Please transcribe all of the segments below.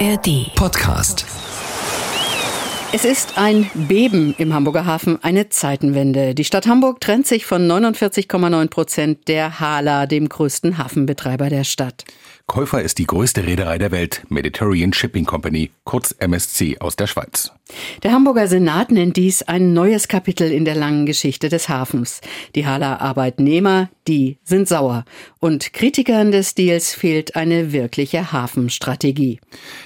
ARD Podcast. Es ist ein Beben im Hamburger Hafen, eine Zeitenwende. Die Stadt Hamburg trennt sich von 49,9 Prozent der Hala, dem größten Hafenbetreiber der Stadt. Käufer ist die größte Reederei der Welt, Mediterranean Shipping Company, kurz MSC aus der Schweiz. Der Hamburger Senat nennt dies ein neues Kapitel in der langen Geschichte des Hafens. Die Haller Arbeitnehmer, die sind sauer. Und Kritikern des Deals fehlt eine wirkliche Hafenstrategie.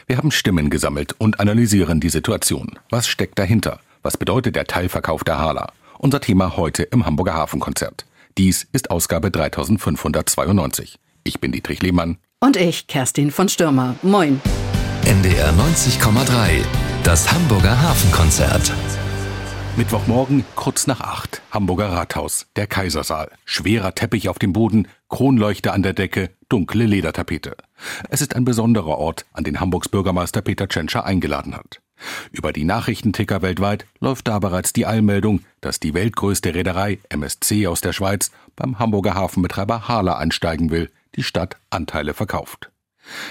Wir haben Stimmen gesammelt und analysieren die Situation. Was steckt dahinter? Was bedeutet der Teilverkauf der Hala? Unser Thema heute im Hamburger Hafenkonzert. Dies ist Ausgabe 3592. Ich bin Dietrich Lehmann. Und ich, Kerstin von Stürmer. Moin. NDR 90,3. Das Hamburger Hafenkonzert. Mittwochmorgen, kurz nach acht. Hamburger Rathaus, der Kaisersaal. Schwerer Teppich auf dem Boden, Kronleuchter an der Decke, dunkle Ledertapete. Es ist ein besonderer Ort, an den Hamburgs Bürgermeister Peter Tschentscher eingeladen hat. Über die Nachrichtenticker weltweit läuft da bereits die Eilmeldung, dass die weltgrößte Reederei MSC aus der Schweiz beim Hamburger Hafenbetreiber Hala einsteigen will, die Stadt Anteile verkauft.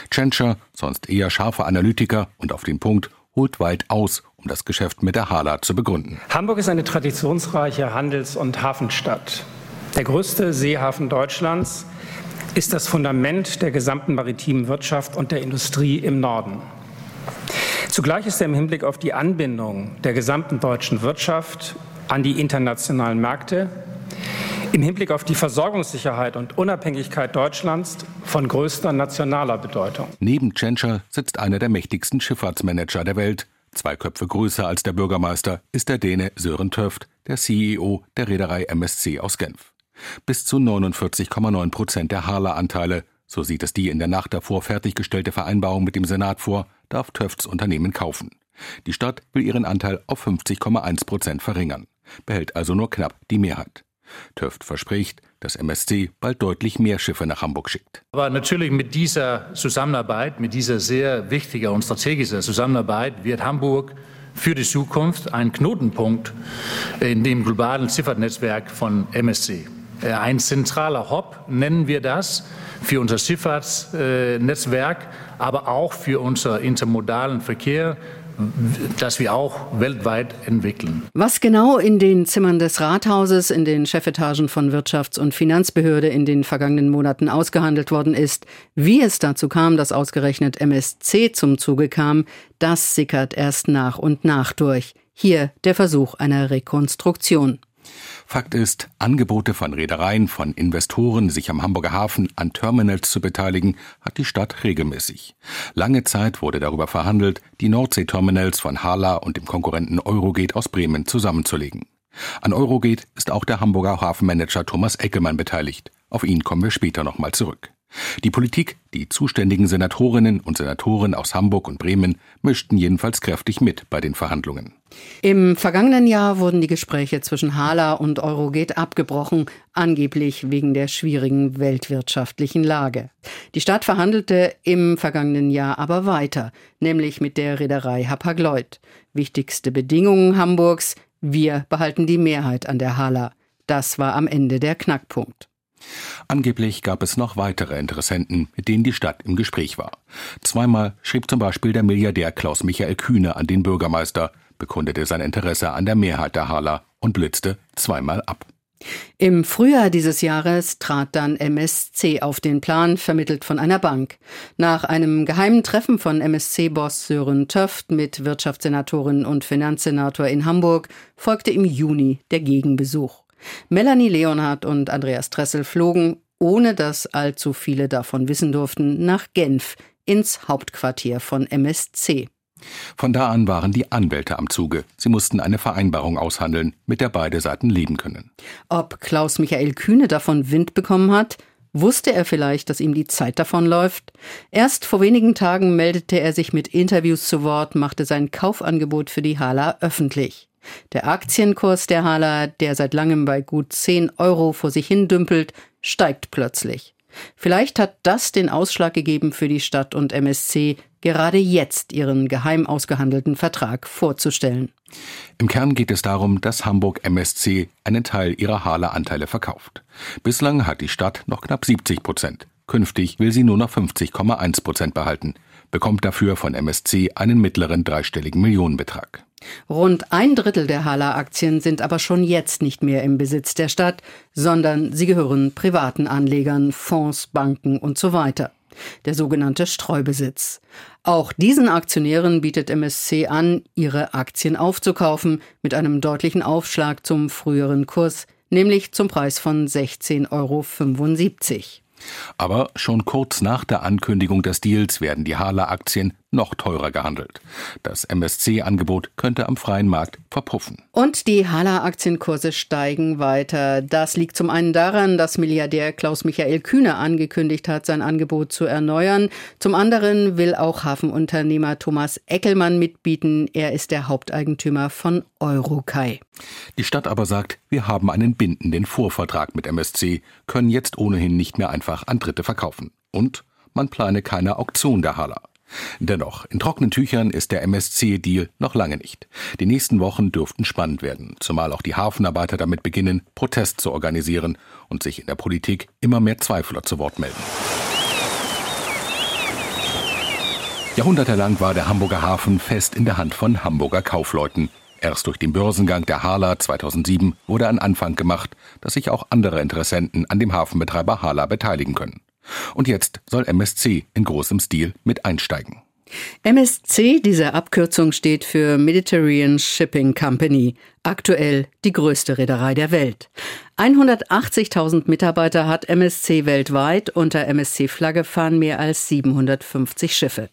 Tschentscher, sonst eher scharfer Analytiker und auf den Punkt, holt weit aus, um das Geschäft mit der Hala zu begründen. Hamburg ist eine traditionsreiche Handels- und Hafenstadt. Der größte Seehafen Deutschlands ist das Fundament der gesamten maritimen Wirtschaft und der Industrie im Norden. Zugleich ist er im Hinblick auf die Anbindung der gesamten deutschen Wirtschaft an die internationalen Märkte im Hinblick auf die Versorgungssicherheit und Unabhängigkeit Deutschlands von größter nationaler Bedeutung. Neben Tschentscher sitzt einer der mächtigsten Schifffahrtsmanager der Welt. Zwei Köpfe größer als der Bürgermeister ist der Däne Sören Töft, der CEO der Reederei MSC aus Genf. Bis zu 49,9 Prozent der Harler-Anteile, so sieht es die in der Nacht davor fertiggestellte Vereinbarung mit dem Senat vor, darf Töfts Unternehmen kaufen. Die Stadt will ihren Anteil auf 50,1 Prozent verringern, behält also nur knapp die Mehrheit. Töft verspricht, dass MSC bald deutlich mehr Schiffe nach Hamburg schickt. Aber natürlich mit dieser Zusammenarbeit, mit dieser sehr wichtigen und strategischen Zusammenarbeit wird Hamburg für die Zukunft ein Knotenpunkt in dem globalen Schifffahrtsnetzwerk von MSC. Äh, ein zentraler Hub nennen wir das für unser Schifffahrtsnetzwerk, aber auch für unseren intermodalen Verkehr, das wir auch weltweit entwickeln. Was genau in den Zimmern des Rathauses, in den Chefetagen von Wirtschafts- und Finanzbehörde in den vergangenen Monaten ausgehandelt worden ist, wie es dazu kam, dass ausgerechnet MSC zum Zuge kam, das sickert erst nach und nach durch. Hier der Versuch einer Rekonstruktion. Fakt ist, Angebote von Reedereien, von Investoren, sich am Hamburger Hafen an Terminals zu beteiligen, hat die Stadt regelmäßig. Lange Zeit wurde darüber verhandelt, die Nordsee-Terminals von Hala und dem Konkurrenten Eurogate aus Bremen zusammenzulegen. An Eurogate ist auch der Hamburger Hafenmanager Thomas Eckelmann beteiligt. Auf ihn kommen wir später nochmal zurück. Die Politik, die zuständigen Senatorinnen und Senatoren aus Hamburg und Bremen mischten jedenfalls kräftig mit bei den Verhandlungen. Im vergangenen Jahr wurden die Gespräche zwischen Hala und Eurogate abgebrochen, angeblich wegen der schwierigen weltwirtschaftlichen Lage. Die Stadt verhandelte im vergangenen Jahr aber weiter, nämlich mit der Reederei Hapag-Lloyd. Wichtigste Bedingungen Hamburgs, wir behalten die Mehrheit an der Hala. Das war am Ende der Knackpunkt. Angeblich gab es noch weitere Interessenten, mit denen die Stadt im Gespräch war. Zweimal schrieb zum Beispiel der Milliardär Klaus Michael Kühne an den Bürgermeister, bekundete sein Interesse an der Mehrheit der Hala und blitzte zweimal ab. Im Frühjahr dieses Jahres trat dann MSC auf den Plan, vermittelt von einer Bank. Nach einem geheimen Treffen von MSC-Boss Sören Töft mit Wirtschaftssenatorin und Finanzsenator in Hamburg folgte im Juni der Gegenbesuch. Melanie Leonhardt und Andreas Tressel flogen, ohne dass allzu viele davon wissen durften, nach Genf ins Hauptquartier von MSC. Von da an waren die Anwälte am Zuge. Sie mussten eine Vereinbarung aushandeln, mit der beide Seiten leben können. Ob Klaus Michael Kühne davon Wind bekommen hat, Wusste er vielleicht, dass ihm die Zeit davonläuft? Erst vor wenigen Tagen meldete er sich mit Interviews zu Wort, machte sein Kaufangebot für die Hala öffentlich. Der Aktienkurs der Hala, der seit langem bei gut 10 Euro vor sich hin dümpelt, steigt plötzlich. Vielleicht hat das den Ausschlag gegeben für die Stadt und MSC, gerade jetzt ihren geheim ausgehandelten Vertrag vorzustellen. Im Kern geht es darum, dass Hamburg MSC einen Teil ihrer Hala-Anteile verkauft. Bislang hat die Stadt noch knapp 70 Prozent. Künftig will sie nur noch 50,1 Prozent behalten, bekommt dafür von MSC einen mittleren dreistelligen Millionenbetrag. Rund ein Drittel der Hala-Aktien sind aber schon jetzt nicht mehr im Besitz der Stadt, sondern sie gehören privaten Anlegern, Fonds, Banken und so weiter. Der sogenannte Streubesitz. Auch diesen Aktionären bietet MSC an, ihre Aktien aufzukaufen mit einem deutlichen Aufschlag zum früheren Kurs, nämlich zum Preis von 16,75 Euro. Aber schon kurz nach der Ankündigung des Deals werden die Hala-Aktien noch teurer gehandelt. Das MSC-Angebot könnte am freien Markt verpuffen. Und die Hala-Aktienkurse steigen weiter. Das liegt zum einen daran, dass Milliardär Klaus-Michael Kühne angekündigt hat, sein Angebot zu erneuern. Zum anderen will auch Hafenunternehmer Thomas Eckelmann mitbieten. Er ist der Haupteigentümer von Eurokai. Die Stadt aber sagt, wir haben einen bindenden Vorvertrag mit MSC, können jetzt ohnehin nicht mehr einfach an Dritte verkaufen. Und man plane keine Auktion der Hala. Dennoch, in trockenen Tüchern ist der MSC-Deal noch lange nicht. Die nächsten Wochen dürften spannend werden, zumal auch die Hafenarbeiter damit beginnen, Protest zu organisieren und sich in der Politik immer mehr Zweifler zu Wort melden. Jahrhundertelang war der Hamburger Hafen fest in der Hand von Hamburger Kaufleuten. Erst durch den Börsengang der Hala 2007 wurde ein Anfang gemacht, dass sich auch andere Interessenten an dem Hafenbetreiber Hala beteiligen können. Und jetzt soll MSC in großem Stil mit einsteigen. MSC, diese Abkürzung steht für Mediterranean Shipping Company, aktuell die größte Reederei der Welt. 180.000 Mitarbeiter hat MSC weltweit, unter MSC-Flagge fahren mehr als 750 Schiffe.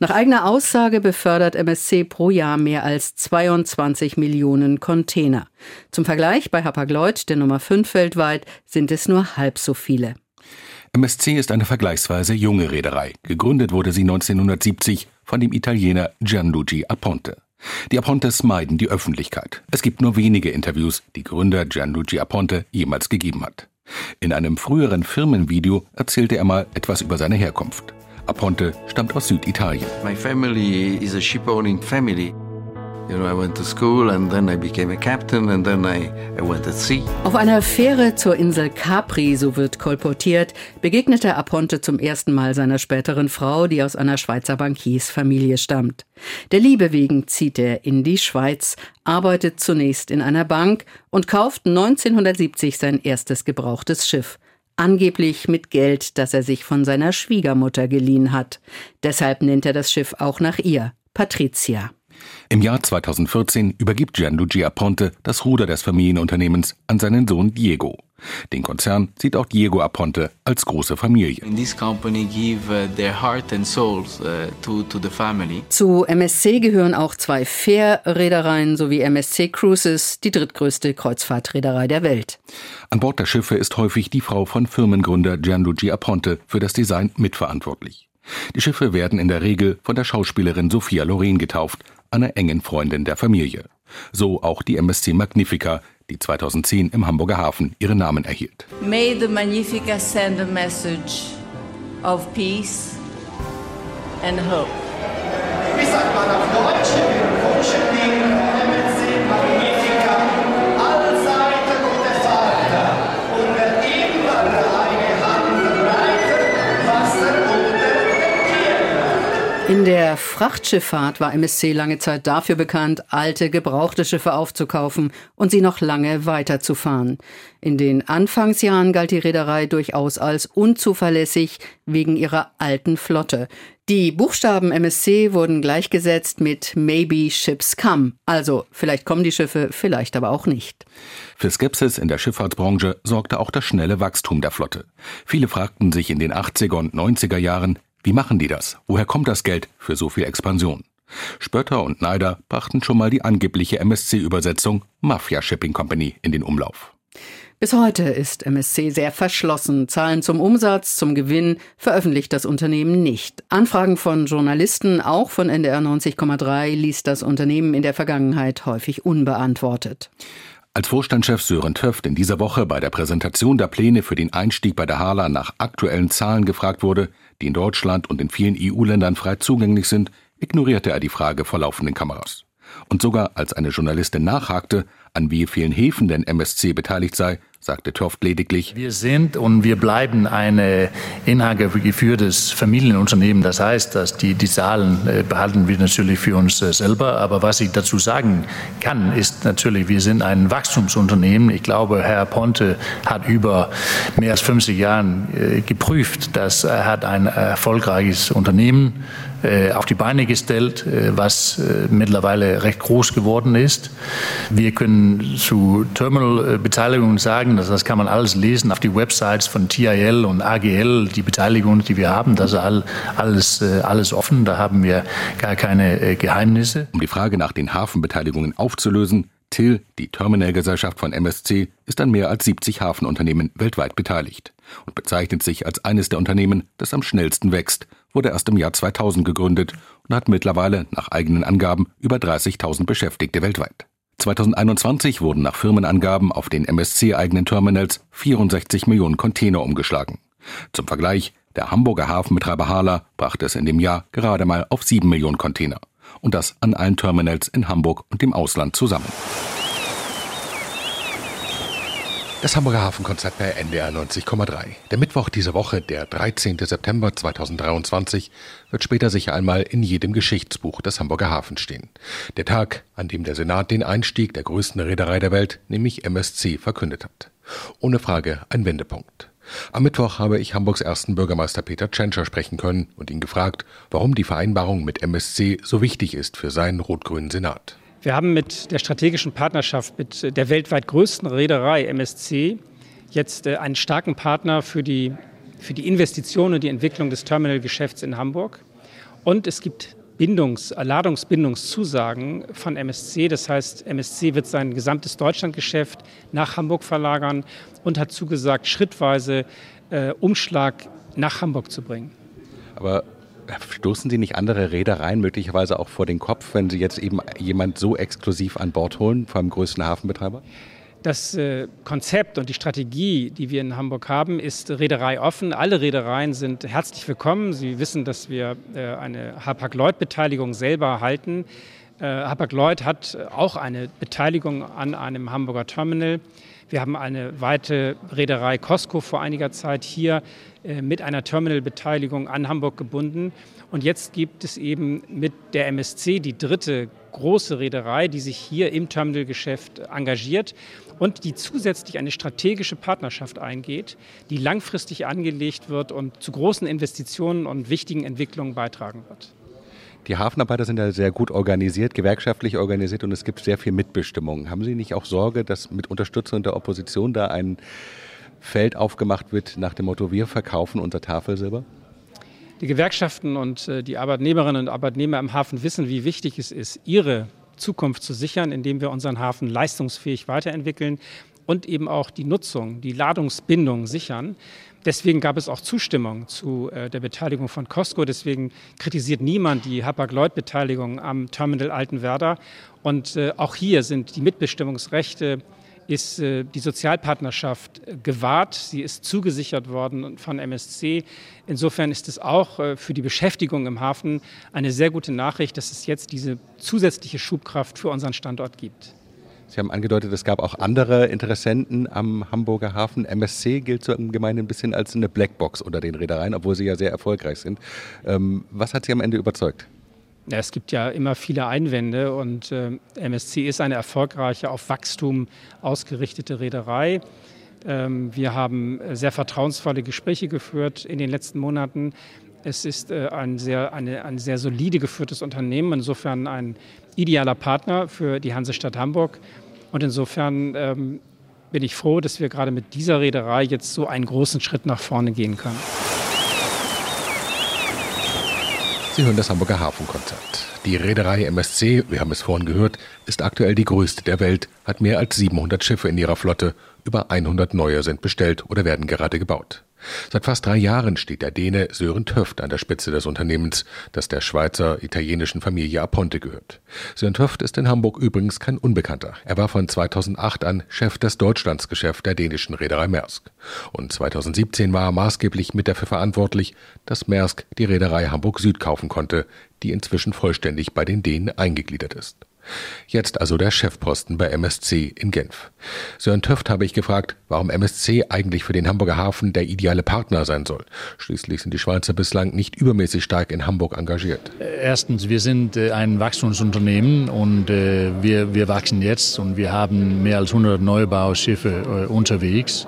Nach eigener Aussage befördert MSC pro Jahr mehr als 22 Millionen Container. Zum Vergleich bei Hapag-Lloyd, der Nummer 5 weltweit, sind es nur halb so viele. MSC ist eine vergleichsweise junge Reederei. Gegründet wurde sie 1970 von dem Italiener Gianluigi Aponte. Die Apontes meiden die Öffentlichkeit. Es gibt nur wenige Interviews, die Gründer Gianluigi Aponte jemals gegeben hat. In einem früheren Firmenvideo erzählte er mal etwas über seine Herkunft. Aponte stammt aus Süditalien. My family is a shipowning family. Auf einer Fähre zur Insel Capri, so wird kolportiert, begegnete Aponte zum ersten Mal seiner späteren Frau, die aus einer Schweizer Bankiersfamilie stammt. Der Liebe wegen zieht er in die Schweiz, arbeitet zunächst in einer Bank und kauft 1970 sein erstes gebrauchtes Schiff angeblich mit Geld, das er sich von seiner Schwiegermutter geliehen hat. Deshalb nennt er das Schiff auch nach ihr, Patricia. Im Jahr 2014 übergibt Gianluigi Aponte das Ruder des Familienunternehmens an seinen Sohn Diego. Den Konzern sieht auch Diego Aponte als große Familie. Zu MSC gehören auch zwei Fährreedereien sowie MSC Cruises, die drittgrößte Kreuzfahrtreederei der Welt. An Bord der Schiffe ist häufig die Frau von Firmengründer Gianluigi Aponte für das Design mitverantwortlich. Die Schiffe werden in der Regel von der Schauspielerin Sophia Loren getauft, einer engen Freundin der Familie. So auch die MSC Magnifica, die 2010 im Hamburger Hafen ihren Namen erhielt. May the Magnifica send a message of peace and hope. Wie sagt man auf Deutsch? In der Frachtschifffahrt war MSC lange Zeit dafür bekannt, alte, gebrauchte Schiffe aufzukaufen und sie noch lange weiterzufahren. In den Anfangsjahren galt die Reederei durchaus als unzuverlässig wegen ihrer alten Flotte. Die Buchstaben MSC wurden gleichgesetzt mit Maybe Ships Come. Also, vielleicht kommen die Schiffe, vielleicht aber auch nicht. Für Skepsis in der Schifffahrtsbranche sorgte auch das schnelle Wachstum der Flotte. Viele fragten sich in den 80er und 90er Jahren, wie machen die das? Woher kommt das Geld für so viel Expansion? Spötter und Neider brachten schon mal die angebliche MSC-Übersetzung Mafia Shipping Company in den Umlauf. Bis heute ist MSC sehr verschlossen. Zahlen zum Umsatz, zum Gewinn veröffentlicht das Unternehmen nicht. Anfragen von Journalisten, auch von NDR 90,3, ließ das Unternehmen in der Vergangenheit häufig unbeantwortet. Als Vorstandschef Sören Töft in dieser Woche bei der Präsentation der Pläne für den Einstieg bei der Hala nach aktuellen Zahlen gefragt wurde, die in Deutschland und in vielen EU-Ländern frei zugänglich sind, ignorierte er die Frage vor laufenden Kameras. Und sogar als eine Journalistin nachhakte, an wie vielen Häfen denn MSC beteiligt sei, sagte Toft lediglich. Wir sind und wir bleiben ein inhabergeführtes Familienunternehmen. Das heißt, dass die, die Zahlen äh, behalten wir natürlich für uns äh, selber. Aber was ich dazu sagen kann, ist natürlich, wir sind ein Wachstumsunternehmen. Ich glaube, Herr Ponte hat über mehr als 50 Jahren äh, geprüft, dass er hat ein erfolgreiches Unternehmen äh, auf die Beine gestellt, äh, was äh, mittlerweile recht groß geworden ist. Wir können zu Terminal-Beteiligungen sagen, das kann man alles lesen auf die Websites von TIL und AGL, die Beteiligungen, die wir haben, das ist alles, alles offen, da haben wir gar keine Geheimnisse. Um die Frage nach den Hafenbeteiligungen aufzulösen, TIL, die Terminalgesellschaft von MSC, ist an mehr als 70 Hafenunternehmen weltweit beteiligt und bezeichnet sich als eines der Unternehmen, das am schnellsten wächst, wurde erst im Jahr 2000 gegründet und hat mittlerweile nach eigenen Angaben über 30.000 Beschäftigte weltweit. 2021 wurden nach Firmenangaben auf den MSC-eigenen Terminals 64 Millionen Container umgeschlagen. Zum Vergleich, der Hamburger Hafenbetreiber Hala brachte es in dem Jahr gerade mal auf 7 Millionen Container. Und das an allen Terminals in Hamburg und dem Ausland zusammen. Das Hamburger Hafenkonzert bei NDR 90,3. Der Mittwoch dieser Woche, der 13. September 2023, wird später sicher einmal in jedem Geschichtsbuch des Hamburger Hafens stehen. Der Tag, an dem der Senat den Einstieg der größten Reederei der Welt, nämlich MSC, verkündet hat. Ohne Frage ein Wendepunkt. Am Mittwoch habe ich Hamburgs ersten Bürgermeister Peter Tschentscher sprechen können und ihn gefragt, warum die Vereinbarung mit MSC so wichtig ist für seinen rot-grünen Senat. Wir haben mit der strategischen Partnerschaft mit der weltweit größten Reederei MSC jetzt äh, einen starken Partner für die, für die Investition und die Entwicklung des Terminalgeschäfts in Hamburg. Und es gibt Bindungs-, Ladungsbindungszusagen von MSC. Das heißt, MSC wird sein gesamtes Deutschlandgeschäft nach Hamburg verlagern und hat zugesagt, schrittweise äh, Umschlag nach Hamburg zu bringen. Aber Stoßen Sie nicht andere Reedereien möglicherweise auch vor den Kopf, wenn Sie jetzt eben jemand so exklusiv an Bord holen, vor allem größten Hafenbetreiber? Das äh, Konzept und die Strategie, die wir in Hamburg haben, ist Reederei offen. Alle Reedereien sind herzlich willkommen. Sie wissen, dass wir äh, eine Hapag-Lloyd-Beteiligung selber halten. Äh, Hapag-Lloyd hat auch eine Beteiligung an einem Hamburger Terminal. Wir haben eine weite Reederei Costco vor einiger Zeit hier äh, mit einer Terminalbeteiligung an Hamburg gebunden. Und jetzt gibt es eben mit der MSC die dritte große Reederei, die sich hier im Terminalgeschäft engagiert und die zusätzlich eine strategische Partnerschaft eingeht, die langfristig angelegt wird und zu großen Investitionen und wichtigen Entwicklungen beitragen wird. Die Hafenarbeiter sind ja sehr gut organisiert, gewerkschaftlich organisiert und es gibt sehr viel Mitbestimmung. Haben Sie nicht auch Sorge, dass mit Unterstützung der Opposition da ein Feld aufgemacht wird nach dem Motto, wir verkaufen unser Tafelsilber? Die Gewerkschaften und äh, die Arbeitnehmerinnen und Arbeitnehmer im Hafen wissen, wie wichtig es ist, ihre Zukunft zu sichern, indem wir unseren Hafen leistungsfähig weiterentwickeln und eben auch die Nutzung, die Ladungsbindung sichern. Deswegen gab es auch Zustimmung zu äh, der Beteiligung von Costco. Deswegen kritisiert niemand die Hapag-Lloyd-Beteiligung am Terminal Altenwerder. Und äh, auch hier sind die Mitbestimmungsrechte ist äh, die Sozialpartnerschaft gewahrt. Sie ist zugesichert worden von MSC. Insofern ist es auch für die Beschäftigung im Hafen eine sehr gute Nachricht, dass es jetzt diese zusätzliche Schubkraft für unseren Standort gibt. Sie haben angedeutet, es gab auch andere Interessenten am Hamburger Hafen. MSC gilt so im Gemeinde ein bisschen als eine Blackbox unter den Reedereien, obwohl sie ja sehr erfolgreich sind. Ähm, was hat Sie am Ende überzeugt? Ja, es gibt ja immer viele Einwände und äh, MSC ist eine erfolgreiche, auf Wachstum ausgerichtete Reederei. Ähm, wir haben sehr vertrauensvolle Gespräche geführt in den letzten Monaten. Es ist äh, ein, sehr, eine, ein sehr solide geführtes Unternehmen, insofern ein idealer Partner für die Hansestadt Hamburg. Und insofern ähm, bin ich froh, dass wir gerade mit dieser Reederei jetzt so einen großen Schritt nach vorne gehen können. Sie hören das Hamburger Hafenkonzert. Die Reederei MSC, wir haben es vorhin gehört, ist aktuell die größte der Welt, hat mehr als 700 Schiffe in ihrer Flotte, über 100 neue sind bestellt oder werden gerade gebaut. Seit fast drei Jahren steht der Däne Sören Töft an der Spitze des Unternehmens, das der Schweizer italienischen Familie Aponte gehört. Sören Töft ist in Hamburg übrigens kein Unbekannter. Er war von 2008 an Chef des Deutschlandsgeschäfts der dänischen Reederei Maersk. Und 2017 war er maßgeblich mit dafür verantwortlich, dass Maersk die Reederei Hamburg Süd kaufen konnte, die inzwischen vollständig bei den Dänen eingegliedert ist. Jetzt also der Chefposten bei MSC in Genf. Sören Töft habe ich gefragt, warum MSC eigentlich für den Hamburger Hafen der ideale Partner sein soll. Schließlich sind die Schweizer bislang nicht übermäßig stark in Hamburg engagiert. Erstens, wir sind äh, ein Wachstumsunternehmen und äh, wir, wir wachsen jetzt und wir haben mehr als 100 Neubauschiffe äh, unterwegs.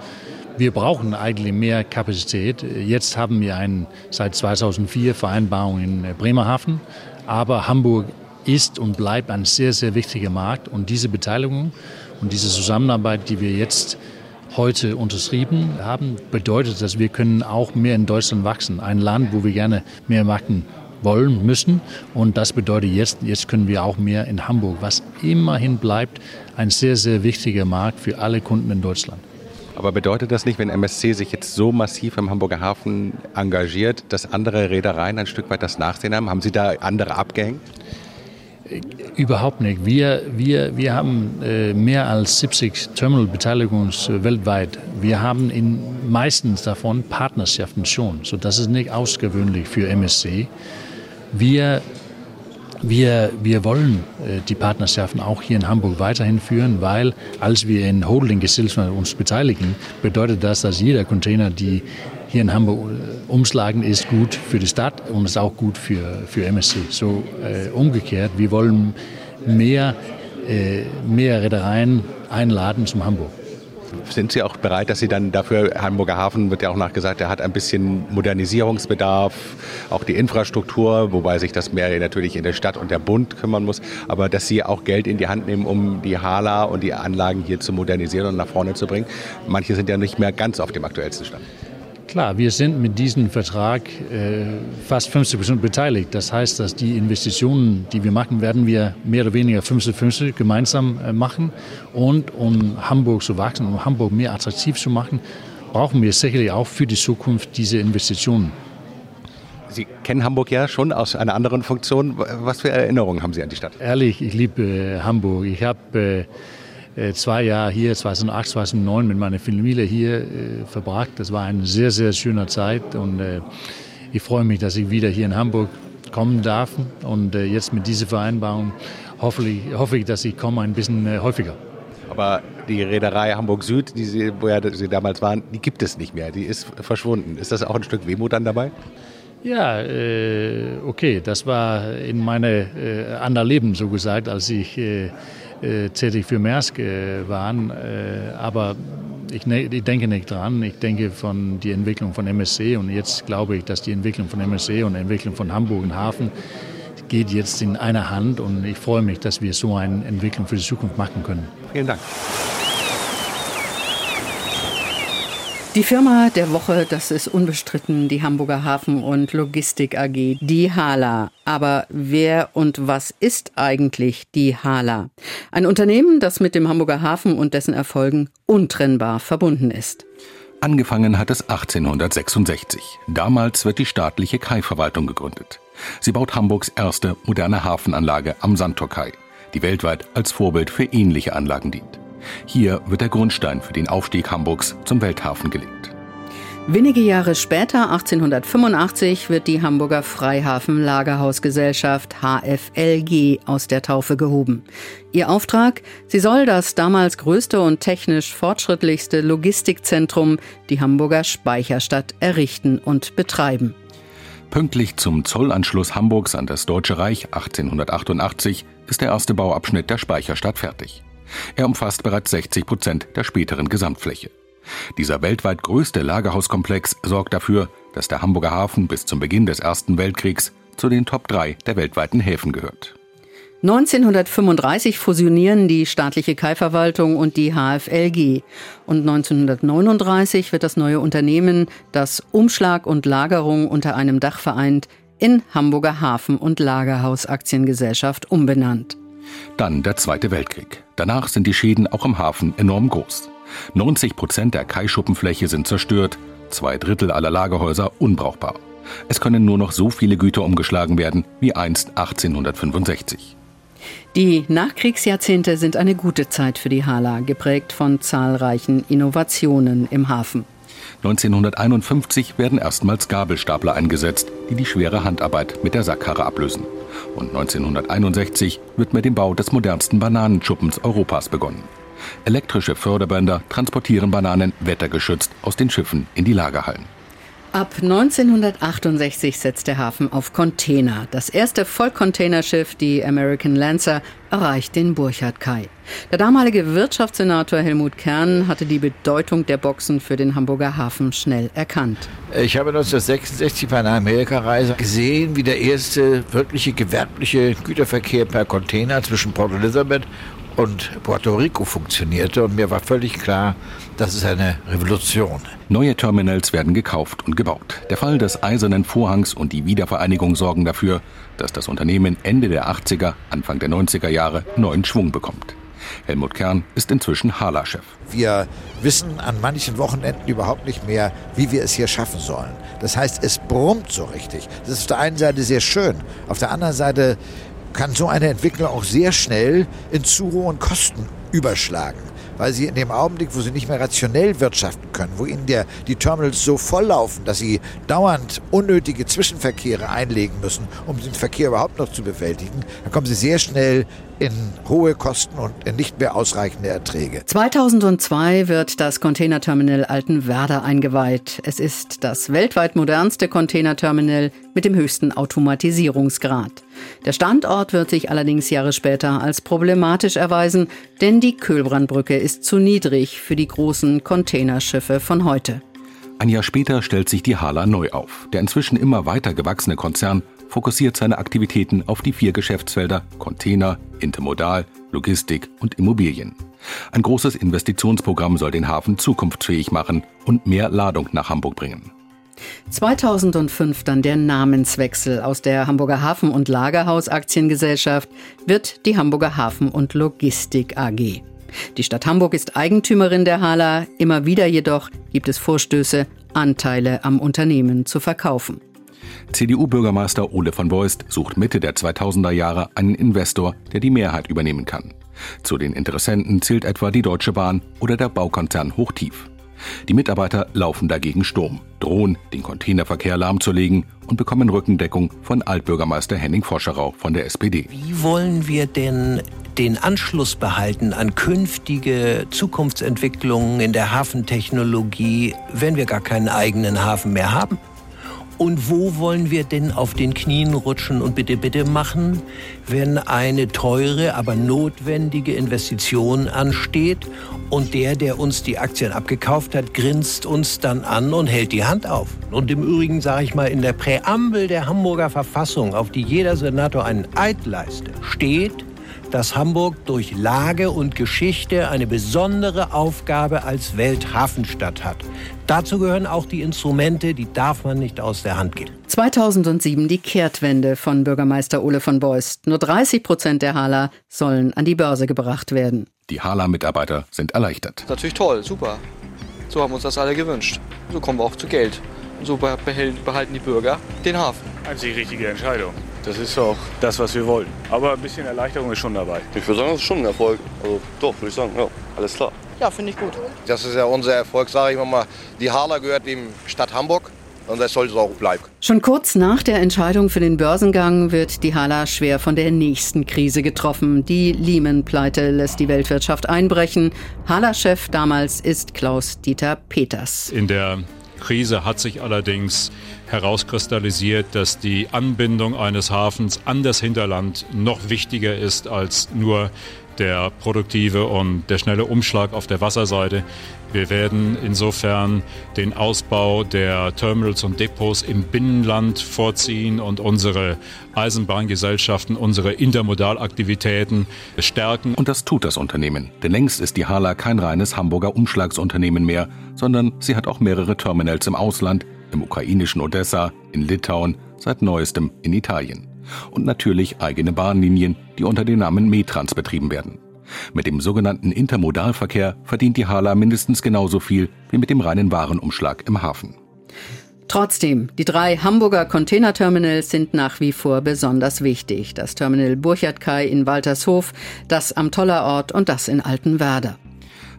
Wir brauchen eigentlich mehr Kapazität. Jetzt haben wir ein, seit 2004 Vereinbarung in Bremerhaven, aber Hamburg ist und bleibt ein sehr, sehr wichtiger Markt. Und diese Beteiligung und diese Zusammenarbeit, die wir jetzt heute unterschrieben haben, bedeutet, dass wir können auch mehr in Deutschland wachsen. Ein Land, wo wir gerne mehr machen wollen, müssen. Und das bedeutet jetzt, jetzt können wir auch mehr in Hamburg, was immerhin bleibt, ein sehr, sehr wichtiger Markt für alle Kunden in Deutschland. Aber bedeutet das nicht, wenn MSC sich jetzt so massiv im Hamburger Hafen engagiert, dass andere Reedereien ein Stück weit das Nachsehen haben? Haben Sie da andere abgehängt? Überhaupt nicht. Wir, wir, wir haben äh, mehr als 70 Terminal-Beteiligungen weltweit. Wir haben in meistens davon Partnerschaften schon. So, das ist nicht ausgewöhnlich für MSC. Wir, wir, wir wollen äh, die Partnerschaften auch hier in Hamburg weiterhin führen, weil als wir in Holding-Gesellschaften uns beteiligen, bedeutet das, dass jeder Container, die hier in Hamburg äh, umschlagen, ist gut für die Stadt und ist auch gut für, für MSC. So äh, umgekehrt, wir wollen mehr, äh, mehr Reedereien einladen zum Hamburg. Sind Sie auch bereit, dass Sie dann dafür, Hamburger Hafen wird ja auch nachgesagt, er hat ein bisschen Modernisierungsbedarf, auch die Infrastruktur, wobei sich das mehr natürlich in der Stadt und der Bund kümmern muss, aber dass Sie auch Geld in die Hand nehmen, um die Hala und die Anlagen hier zu modernisieren und nach vorne zu bringen. Manche sind ja nicht mehr ganz auf dem aktuellsten Stand. Klar, wir sind mit diesem Vertrag äh, fast 50 Prozent beteiligt. Das heißt, dass die Investitionen, die wir machen, werden wir mehr oder weniger 50-50 gemeinsam äh, machen. Und um Hamburg zu wachsen, um Hamburg mehr attraktiv zu machen, brauchen wir sicherlich auch für die Zukunft diese Investitionen. Sie kennen Hamburg ja schon aus einer anderen Funktion. Was für Erinnerungen haben Sie an die Stadt? Ehrlich, ich liebe äh, Hamburg. Ich habe äh, zwei Jahre hier, 2008, 2009 mit meiner Familie hier äh, verbracht. Das war eine sehr, sehr schöne Zeit und äh, ich freue mich, dass ich wieder hier in Hamburg kommen darf und äh, jetzt mit dieser Vereinbarung hoffe ich, hoffe ich, dass ich komme ein bisschen äh, häufiger. Aber die Reederei Hamburg Süd, die Sie, wo ja Sie damals waren, die gibt es nicht mehr. Die ist verschwunden. Ist das auch ein Stück Wehmut dann dabei? Ja, äh, okay, das war in meinem äh, anderen Leben so gesagt, als ich äh, tätig für Maersk äh, waren. Äh, aber ich, ne, ich, denke nicht dran. Ich denke von der Entwicklung von MSC und jetzt glaube ich, dass die Entwicklung von MSC und die Entwicklung von Hamburg und Hafen geht jetzt in einer Hand und ich freue mich, dass wir so eine Entwicklung für die Zukunft machen können. Vielen Dank. Die Firma der Woche, das ist unbestritten die Hamburger Hafen- und Logistik AG, die HALA. Aber wer und was ist eigentlich die HALA? Ein Unternehmen, das mit dem Hamburger Hafen und dessen Erfolgen untrennbar verbunden ist. Angefangen hat es 1866. Damals wird die staatliche Kai-Verwaltung gegründet. Sie baut Hamburgs erste moderne Hafenanlage am Sandtorkai, die weltweit als Vorbild für ähnliche Anlagen dient. Hier wird der Grundstein für den Aufstieg Hamburgs zum Welthafen gelegt. Wenige Jahre später, 1885, wird die Hamburger Freihafen Lagerhausgesellschaft HFLG aus der Taufe gehoben. Ihr Auftrag? Sie soll das damals größte und technisch fortschrittlichste Logistikzentrum, die Hamburger Speicherstadt, errichten und betreiben. Pünktlich zum Zollanschluss Hamburgs an das Deutsche Reich 1888 ist der erste Bauabschnitt der Speicherstadt fertig. Er umfasst bereits 60 Prozent der späteren Gesamtfläche. Dieser weltweit größte Lagerhauskomplex sorgt dafür, dass der Hamburger Hafen bis zum Beginn des Ersten Weltkriegs zu den Top 3 der weltweiten Häfen gehört. 1935 fusionieren die staatliche Kai-Verwaltung und die HFLG. Und 1939 wird das neue Unternehmen, das Umschlag und Lagerung unter einem Dach vereint, in Hamburger Hafen- und Lagerhaus-Aktiengesellschaft umbenannt. Dann der Zweite Weltkrieg. Danach sind die Schäden auch im Hafen enorm groß. 90 Prozent der Kaischuppenfläche sind zerstört, zwei Drittel aller Lagerhäuser unbrauchbar. Es können nur noch so viele Güter umgeschlagen werden wie einst 1865. Die Nachkriegsjahrzehnte sind eine gute Zeit für die Hala, geprägt von zahlreichen Innovationen im Hafen. 1951 werden erstmals Gabelstapler eingesetzt, die die schwere Handarbeit mit der Sackkarre ablösen. Und 1961 wird mit dem Bau des modernsten Bananenschuppens Europas begonnen. Elektrische Förderbänder transportieren Bananen wettergeschützt aus den Schiffen in die Lagerhallen. Ab 1968 setzt der Hafen auf Container. Das erste Vollcontainerschiff, die American Lancer, erreicht den Burchard-Kai. Der damalige Wirtschaftssenator Helmut Kern hatte die Bedeutung der Boxen für den Hamburger Hafen schnell erkannt. Ich habe 1966 bei einer Amerikareise gesehen, wie der erste wirkliche gewerbliche Güterverkehr per Container zwischen Port Elizabeth und Puerto Rico funktionierte und mir war völlig klar, das ist eine Revolution. Neue Terminals werden gekauft und gebaut. Der Fall des Eisernen Vorhangs und die Wiedervereinigung sorgen dafür, dass das Unternehmen Ende der 80er, Anfang der 90er Jahre neuen Schwung bekommt. Helmut Kern ist inzwischen Hala-Chef. Wir wissen an manchen Wochenenden überhaupt nicht mehr, wie wir es hier schaffen sollen. Das heißt, es brummt so richtig. Das ist auf der einen Seite sehr schön, auf der anderen Seite kann so eine Entwicklung auch sehr schnell in zu hohen Kosten überschlagen. Weil sie in dem Augenblick, wo sie nicht mehr rationell wirtschaften können, wo ihnen der, die Terminals so volllaufen, dass sie dauernd unnötige Zwischenverkehre einlegen müssen, um den Verkehr überhaupt noch zu bewältigen, dann kommen sie sehr schnell in hohe Kosten und in nicht mehr ausreichende Erträge. 2002 wird das Containerterminal Altenwerder eingeweiht. Es ist das weltweit modernste Containerterminal mit dem höchsten Automatisierungsgrad. Der Standort wird sich allerdings Jahre später als problematisch erweisen, denn die Köhlbrandbrücke ist zu niedrig für die großen Containerschiffe von heute. Ein Jahr später stellt sich die Hala neu auf. Der inzwischen immer weiter gewachsene Konzern fokussiert seine Aktivitäten auf die vier Geschäftsfelder Container, Intermodal, Logistik und Immobilien. Ein großes Investitionsprogramm soll den Hafen zukunftsfähig machen und mehr Ladung nach Hamburg bringen. 2005 dann der Namenswechsel. Aus der Hamburger Hafen- und Lagerhaus Aktiengesellschaft wird die Hamburger Hafen- und Logistik AG. Die Stadt Hamburg ist Eigentümerin der Hala. Immer wieder jedoch gibt es Vorstöße, Anteile am Unternehmen zu verkaufen. CDU-Bürgermeister Ole von Beust sucht Mitte der 2000er Jahre einen Investor, der die Mehrheit übernehmen kann. Zu den Interessenten zählt etwa die Deutsche Bahn oder der Baukonzern Hochtief. Die Mitarbeiter laufen dagegen Sturm, drohen, den Containerverkehr lahmzulegen und bekommen Rückendeckung von Altbürgermeister Henning Foscherau von der SPD. Wie wollen wir denn den Anschluss behalten an künftige Zukunftsentwicklungen in der Hafentechnologie, wenn wir gar keinen eigenen Hafen mehr haben? Und wo wollen wir denn auf den Knien rutschen und bitte, bitte machen, wenn eine teure, aber notwendige Investition ansteht und der, der uns die Aktien abgekauft hat, grinst uns dann an und hält die Hand auf. Und im Übrigen sage ich mal, in der Präambel der Hamburger Verfassung, auf die jeder Senator einen Eid leistet, steht, dass Hamburg durch Lage und Geschichte eine besondere Aufgabe als Welthafenstadt hat. Dazu gehören auch die Instrumente, die darf man nicht aus der Hand geben. 2007 die Kehrtwende von Bürgermeister Ole von Beust. Nur 30 Prozent der Hala sollen an die Börse gebracht werden. Die Hala-Mitarbeiter sind erleichtert. Natürlich toll, super. So haben uns das alle gewünscht. So kommen wir auch zu Geld. So behalten die Bürger den Hafen. Einzig richtige Entscheidung. Das ist auch das, was wir wollen. Aber ein bisschen Erleichterung ist schon dabei. Ich würde sagen, das ist schon ein Erfolg. Also doch, würde ich sagen, ja, alles klar. Ja, finde ich gut. Das ist ja unser Erfolg, sage ich mal. Die Hala gehört dem Stadt Hamburg. Und das sollte es auch bleiben. Schon kurz nach der Entscheidung für den Börsengang wird die Hala schwer von der nächsten Krise getroffen. Die Lehman-Pleite lässt die Weltwirtschaft einbrechen. Hala-Chef damals ist Klaus-Dieter Peters. In der Krise hat sich allerdings herauskristallisiert, dass die Anbindung eines Hafens an das Hinterland noch wichtiger ist als nur der produktive und der schnelle Umschlag auf der Wasserseite. Wir werden insofern den Ausbau der Terminals und Depots im Binnenland vorziehen und unsere Eisenbahngesellschaften, unsere Intermodalaktivitäten stärken. Und das tut das Unternehmen. Denn längst ist die Hala kein reines Hamburger Umschlagsunternehmen mehr, sondern sie hat auch mehrere Terminals im Ausland, im ukrainischen Odessa, in Litauen, seit neuestem in Italien. Und natürlich eigene Bahnlinien, die unter dem Namen Metrans betrieben werden. Mit dem sogenannten Intermodalverkehr verdient die Hala mindestens genauso viel wie mit dem reinen Warenumschlag im Hafen. Trotzdem, die drei Hamburger Containerterminals sind nach wie vor besonders wichtig. Das Terminal Burchardkai in Waltershof, das am Tollerort und das in Altenwerder.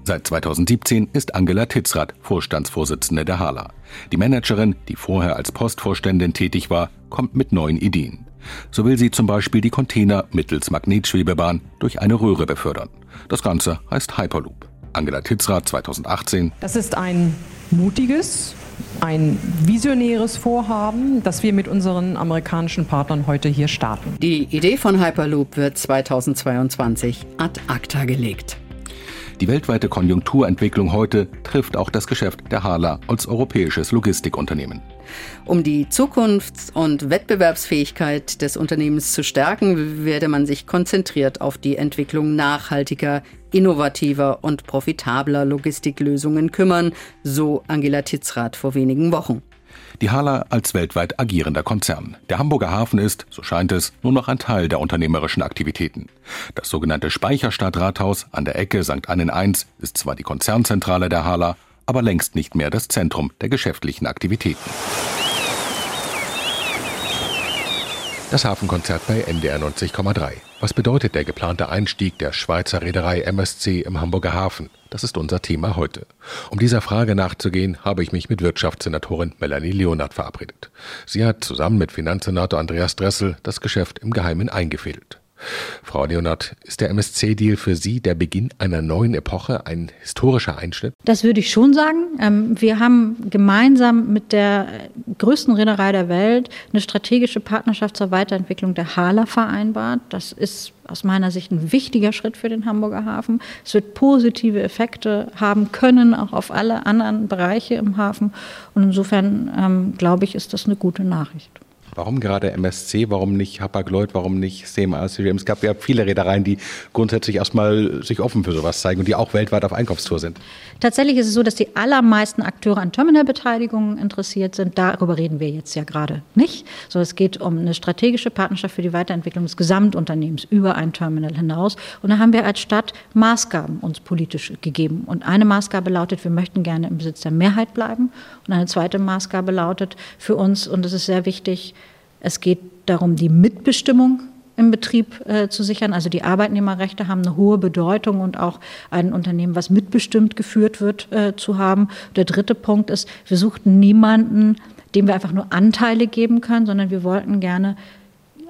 Seit 2017 ist Angela Titzrath Vorstandsvorsitzende der Hala. Die Managerin, die vorher als Postvorständin tätig war, kommt mit neuen Ideen. So will sie zum Beispiel die Container mittels Magnetschwebebahn durch eine Röhre befördern. Das Ganze heißt Hyperloop. Angela Titzrath 2018. Das ist ein mutiges, ein visionäres Vorhaben, das wir mit unseren amerikanischen Partnern heute hier starten. Die Idee von Hyperloop wird 2022 ad acta gelegt. Die weltweite Konjunkturentwicklung heute trifft auch das Geschäft der Hala als europäisches Logistikunternehmen. Um die Zukunfts- und Wettbewerbsfähigkeit des Unternehmens zu stärken, werde man sich konzentriert auf die Entwicklung nachhaltiger, innovativer und profitabler Logistiklösungen kümmern, so Angela Titzrath vor wenigen Wochen. Die Hala als weltweit agierender Konzern. Der Hamburger Hafen ist, so scheint es, nur noch ein Teil der unternehmerischen Aktivitäten. Das sogenannte Speicherstadtrathaus an der Ecke St. Annen 1 ist zwar die Konzernzentrale der Hala, aber längst nicht mehr das Zentrum der geschäftlichen Aktivitäten. Das Hafenkonzert bei NDR 90,3. Was bedeutet der geplante Einstieg der Schweizer Reederei MSC im Hamburger Hafen? Das ist unser Thema heute. Um dieser Frage nachzugehen, habe ich mich mit Wirtschaftssenatorin Melanie Leonard verabredet. Sie hat zusammen mit Finanzsenator Andreas Dressel das Geschäft im Geheimen eingefädelt. Frau Leonard, ist der MSC-Deal für Sie der Beginn einer neuen Epoche, ein historischer Einschnitt? Das würde ich schon sagen. Ähm, wir haben gemeinsam mit der größten Reederei der Welt eine strategische Partnerschaft zur Weiterentwicklung der Hala vereinbart. Das ist aus meiner Sicht ein wichtiger Schritt für den Hamburger Hafen. Es wird positive Effekte haben können, auch auf alle anderen Bereiche im Hafen. Und insofern ähm, glaube ich, ist das eine gute Nachricht. Warum gerade MSC? Warum nicht Hapag-Lloyd? Warum nicht CMA? Es gab ja viele Reedereien, die grundsätzlich erstmal sich offen für sowas zeigen und die auch weltweit auf Einkaufstour sind. Tatsächlich ist es so, dass die allermeisten Akteure an Terminalbeteiligungen interessiert sind. Darüber reden wir jetzt ja gerade nicht. So, es geht um eine strategische Partnerschaft für die Weiterentwicklung des Gesamtunternehmens über ein Terminal hinaus. Und da haben wir als Stadt Maßgaben uns politisch gegeben. Und eine Maßgabe lautet, wir möchten gerne im Besitz der Mehrheit bleiben. Und eine zweite Maßgabe lautet für uns, und das ist sehr wichtig, es geht darum, die Mitbestimmung im Betrieb äh, zu sichern. Also die Arbeitnehmerrechte haben eine hohe Bedeutung und auch ein Unternehmen, was mitbestimmt geführt wird, äh, zu haben. Der dritte Punkt ist, wir suchten niemanden, dem wir einfach nur Anteile geben können, sondern wir wollten gerne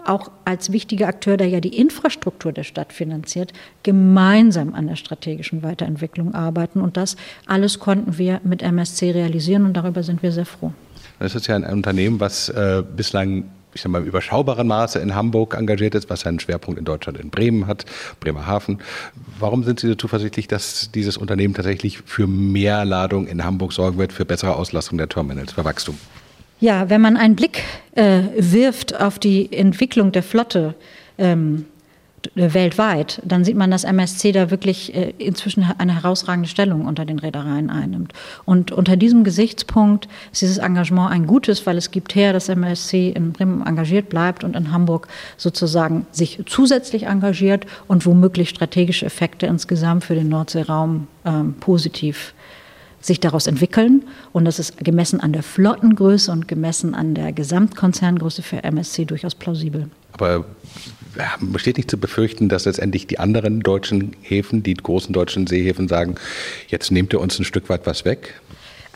auch als wichtiger Akteur, der ja die Infrastruktur der Stadt finanziert, gemeinsam an der strategischen Weiterentwicklung arbeiten. Und das alles konnten wir mit MSC realisieren und darüber sind wir sehr froh. Das ist ja ein Unternehmen, was äh, bislang ich sag mal, im überschaubaren Maße in Hamburg engagiert ist, was seinen Schwerpunkt in Deutschland in Bremen hat, Bremerhaven. Warum sind Sie so zuversichtlich, dass dieses Unternehmen tatsächlich für mehr Ladung in Hamburg sorgen wird, für bessere Auslastung der Terminals, für Wachstum? Ja, wenn man einen Blick äh, wirft auf die Entwicklung der Flotte, ähm, äh, weltweit, dann sieht man, dass MSC da wirklich äh, inzwischen eine herausragende Stellung unter den Reedereien einnimmt. Und unter diesem Gesichtspunkt ist dieses Engagement ein gutes, weil es gibt her, dass MSC in Bremen engagiert bleibt und in Hamburg sozusagen sich zusätzlich engagiert und womöglich strategische Effekte insgesamt für den Nordseeraum ähm, positiv sich daraus entwickeln. Und das ist gemessen an der Flottengröße und gemessen an der Gesamtkonzerngröße für MSC durchaus plausibel. Aber besteht nicht zu befürchten, dass letztendlich die anderen deutschen Häfen, die großen deutschen Seehäfen sagen, jetzt nehmt ihr uns ein Stück weit was weg?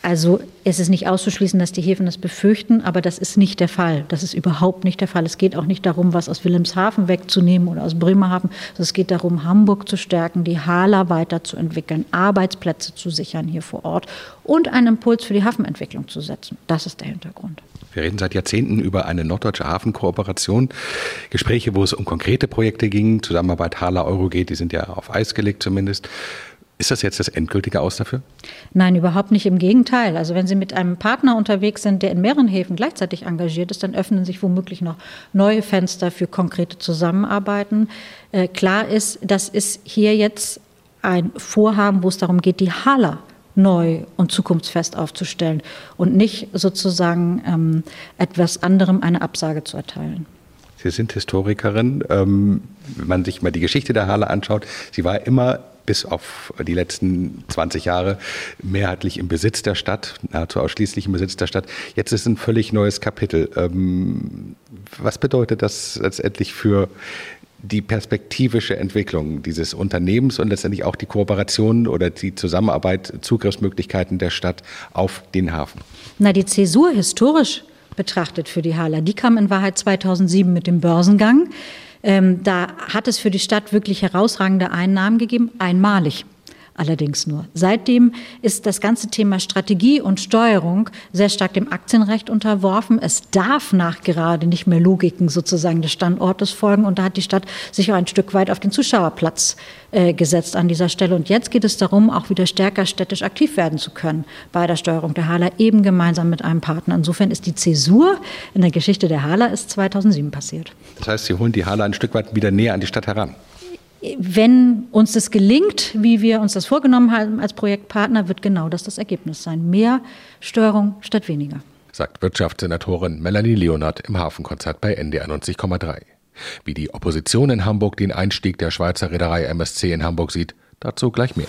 Also es ist nicht auszuschließen, dass die Häfen das befürchten, aber das ist nicht der Fall. Das ist überhaupt nicht der Fall. Es geht auch nicht darum, was aus Wilhelmshaven wegzunehmen oder aus Bremerhaven. Es geht darum, Hamburg zu stärken, die Hala weiterzuentwickeln, Arbeitsplätze zu sichern hier vor Ort und einen Impuls für die Hafenentwicklung zu setzen. Das ist der Hintergrund. Wir reden seit Jahrzehnten über eine norddeutsche Hafenkooperation. Gespräche, wo es um konkrete Projekte ging, Zusammenarbeit Hala Eurogate, die sind ja auf Eis gelegt zumindest. Ist das jetzt das endgültige Aus dafür? Nein, überhaupt nicht. Im Gegenteil. Also wenn Sie mit einem Partner unterwegs sind, der in mehreren Häfen gleichzeitig engagiert ist, dann öffnen sich womöglich noch neue Fenster für konkrete Zusammenarbeiten. Äh, klar ist, das ist hier jetzt ein Vorhaben, wo es darum geht, die Hala neu und zukunftsfest aufzustellen und nicht sozusagen ähm, etwas anderem eine Absage zu erteilen. Sie sind Historikerin. Ähm, wenn man sich mal die Geschichte der Hala anschaut, sie war immer bis auf die letzten 20 Jahre mehrheitlich im Besitz der Stadt, nahezu ausschließlich im Besitz der Stadt. Jetzt ist ein völlig neues Kapitel. Ähm, was bedeutet das letztendlich für die perspektivische Entwicklung dieses Unternehmens und letztendlich auch die Kooperation oder die Zusammenarbeit, Zugriffsmöglichkeiten der Stadt auf den Hafen? Na, die Zäsur historisch betrachtet für die Hala. Die kam in Wahrheit 2007 mit dem Börsengang. Ähm, da hat es für die Stadt wirklich herausragende Einnahmen gegeben, einmalig allerdings nur. Seitdem ist das ganze Thema Strategie und Steuerung sehr stark dem Aktienrecht unterworfen. Es darf nachgerade nicht mehr Logiken sozusagen des Standortes folgen. Und da hat die Stadt sich auch ein Stück weit auf den Zuschauerplatz äh, gesetzt an dieser Stelle. Und jetzt geht es darum, auch wieder stärker städtisch aktiv werden zu können bei der Steuerung der Hala, eben gemeinsam mit einem Partner. Insofern ist die Zäsur in der Geschichte der Hala ist 2007 passiert. Das heißt, Sie holen die Hala ein Stück weit wieder näher an die Stadt heran. Wenn uns das gelingt, wie wir uns das vorgenommen haben als Projektpartner, wird genau das das Ergebnis sein. Mehr Steuerung statt weniger. Sagt Wirtschaftssenatorin Melanie Leonard im Hafenkonzert bei NDR 90,3. Wie die Opposition in Hamburg den Einstieg der Schweizer Reederei MSC in Hamburg sieht, dazu gleich mehr.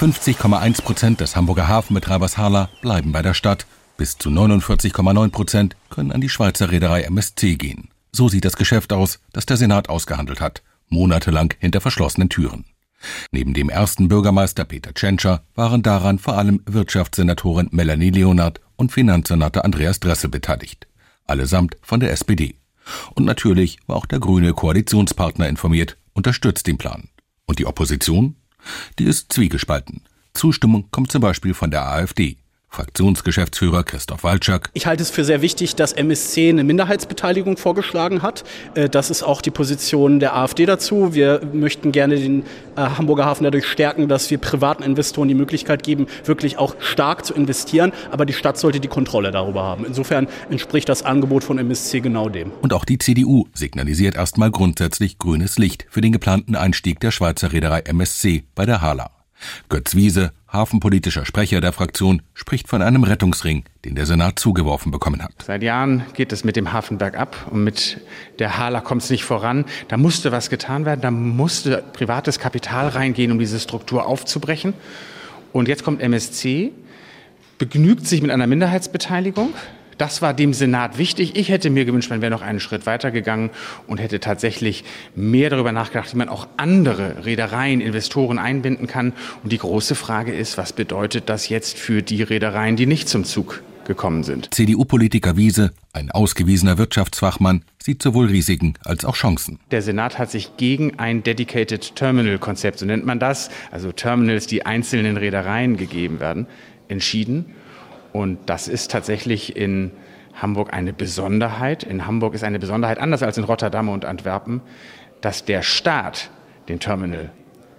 50,1 Prozent des Hamburger Hafenbetreibers Hala bleiben bei der Stadt. Bis zu 49,9 Prozent können an die Schweizer Reederei MSC gehen. So sieht das Geschäft aus, das der Senat ausgehandelt hat, monatelang hinter verschlossenen Türen. Neben dem ersten Bürgermeister Peter Tschentscher waren daran vor allem Wirtschaftssenatorin Melanie Leonard und Finanzsenator Andreas Dressel beteiligt. Allesamt von der SPD. Und natürlich war auch der grüne Koalitionspartner informiert, unterstützt den Plan. Und die Opposition? Die ist zwiegespalten. Zustimmung kommt zum Beispiel von der AfD. Fraktionsgeschäftsführer Christoph Walczak. Ich halte es für sehr wichtig, dass MSC eine Minderheitsbeteiligung vorgeschlagen hat. Äh, das ist auch die Position der AfD dazu. Wir möchten gerne den äh, Hamburger Hafen dadurch stärken, dass wir privaten Investoren die Möglichkeit geben, wirklich auch stark zu investieren. Aber die Stadt sollte die Kontrolle darüber haben. Insofern entspricht das Angebot von MSC genau dem. Und auch die CDU signalisiert erstmal grundsätzlich grünes Licht für den geplanten Einstieg der Schweizer Reederei MSC bei der Hala. Götz Wiese, hafenpolitischer Sprecher der Fraktion, spricht von einem Rettungsring, den der Senat zugeworfen bekommen hat. Seit Jahren geht es mit dem Hafen bergab und mit der Hala kommt es nicht voran. Da musste was getan werden, da musste privates Kapital reingehen, um diese Struktur aufzubrechen. Und jetzt kommt MSC, begnügt sich mit einer Minderheitsbeteiligung das war dem Senat wichtig. Ich hätte mir gewünscht, man wäre noch einen Schritt weiter gegangen und hätte tatsächlich mehr darüber nachgedacht, wie man auch andere Reedereien, Investoren einbinden kann. Und die große Frage ist, was bedeutet das jetzt für die Reedereien, die nicht zum Zug gekommen sind? CDU-Politiker Wiese, ein ausgewiesener Wirtschaftsfachmann, sieht sowohl Risiken als auch Chancen. Der Senat hat sich gegen ein Dedicated Terminal Konzept, so nennt man das, also Terminals, die einzelnen Reedereien gegeben werden, entschieden. Und das ist tatsächlich in Hamburg eine Besonderheit. In Hamburg ist eine Besonderheit, anders als in Rotterdam und Antwerpen, dass der Staat den Terminal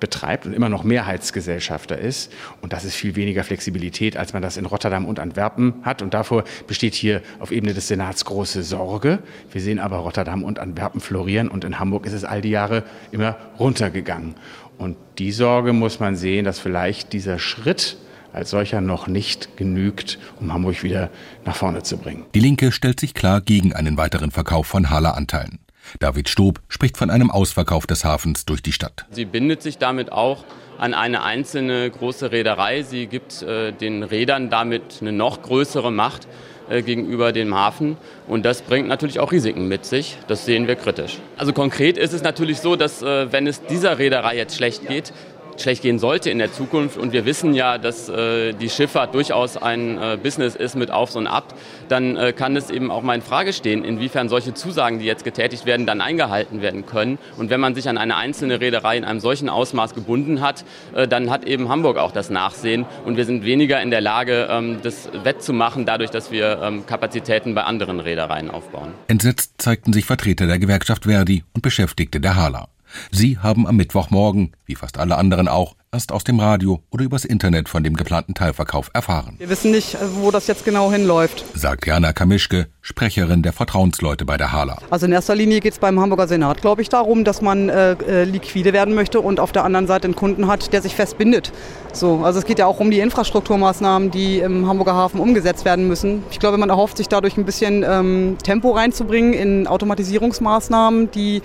betreibt und immer noch Mehrheitsgesellschafter ist. Und das ist viel weniger Flexibilität, als man das in Rotterdam und Antwerpen hat. Und davor besteht hier auf Ebene des Senats große Sorge. Wir sehen aber Rotterdam und Antwerpen florieren und in Hamburg ist es all die Jahre immer runtergegangen. Und die Sorge muss man sehen, dass vielleicht dieser Schritt als solcher noch nicht genügt, um Hamburg wieder nach vorne zu bringen. Die Linke stellt sich klar gegen einen weiteren Verkauf von Hala-Anteilen. David Stob spricht von einem Ausverkauf des Hafens durch die Stadt. Sie bindet sich damit auch an eine einzelne große Reederei. Sie gibt äh, den Rädern damit eine noch größere Macht äh, gegenüber dem Hafen. Und das bringt natürlich auch Risiken mit sich. Das sehen wir kritisch. Also konkret ist es natürlich so, dass äh, wenn es dieser Reederei jetzt schlecht geht, schlecht gehen sollte in der Zukunft und wir wissen ja, dass äh, die Schifffahrt durchaus ein äh, Business ist mit Aufs und Ab, dann äh, kann es eben auch mal in Frage stehen, inwiefern solche Zusagen, die jetzt getätigt werden, dann eingehalten werden können. Und wenn man sich an eine einzelne Reederei in einem solchen Ausmaß gebunden hat, äh, dann hat eben Hamburg auch das Nachsehen und wir sind weniger in der Lage, ähm, das wettzumachen, dadurch, dass wir ähm, Kapazitäten bei anderen Reedereien aufbauen. Entsetzt zeigten sich Vertreter der Gewerkschaft Verdi und Beschäftigte der Hala. Sie haben am Mittwochmorgen, wie fast alle anderen auch, erst aus dem Radio oder übers Internet von dem geplanten Teilverkauf erfahren. Wir wissen nicht, wo das jetzt genau hinläuft. Sagt Jana Kamischke, Sprecherin der Vertrauensleute bei der Hala. Also in erster Linie geht es beim Hamburger Senat, glaube ich, darum, dass man äh, äh, liquide werden möchte und auf der anderen Seite einen Kunden hat, der sich festbindet. So, also es geht ja auch um die Infrastrukturmaßnahmen, die im Hamburger Hafen umgesetzt werden müssen. Ich glaube, man erhofft sich dadurch ein bisschen ähm, Tempo reinzubringen in Automatisierungsmaßnahmen, die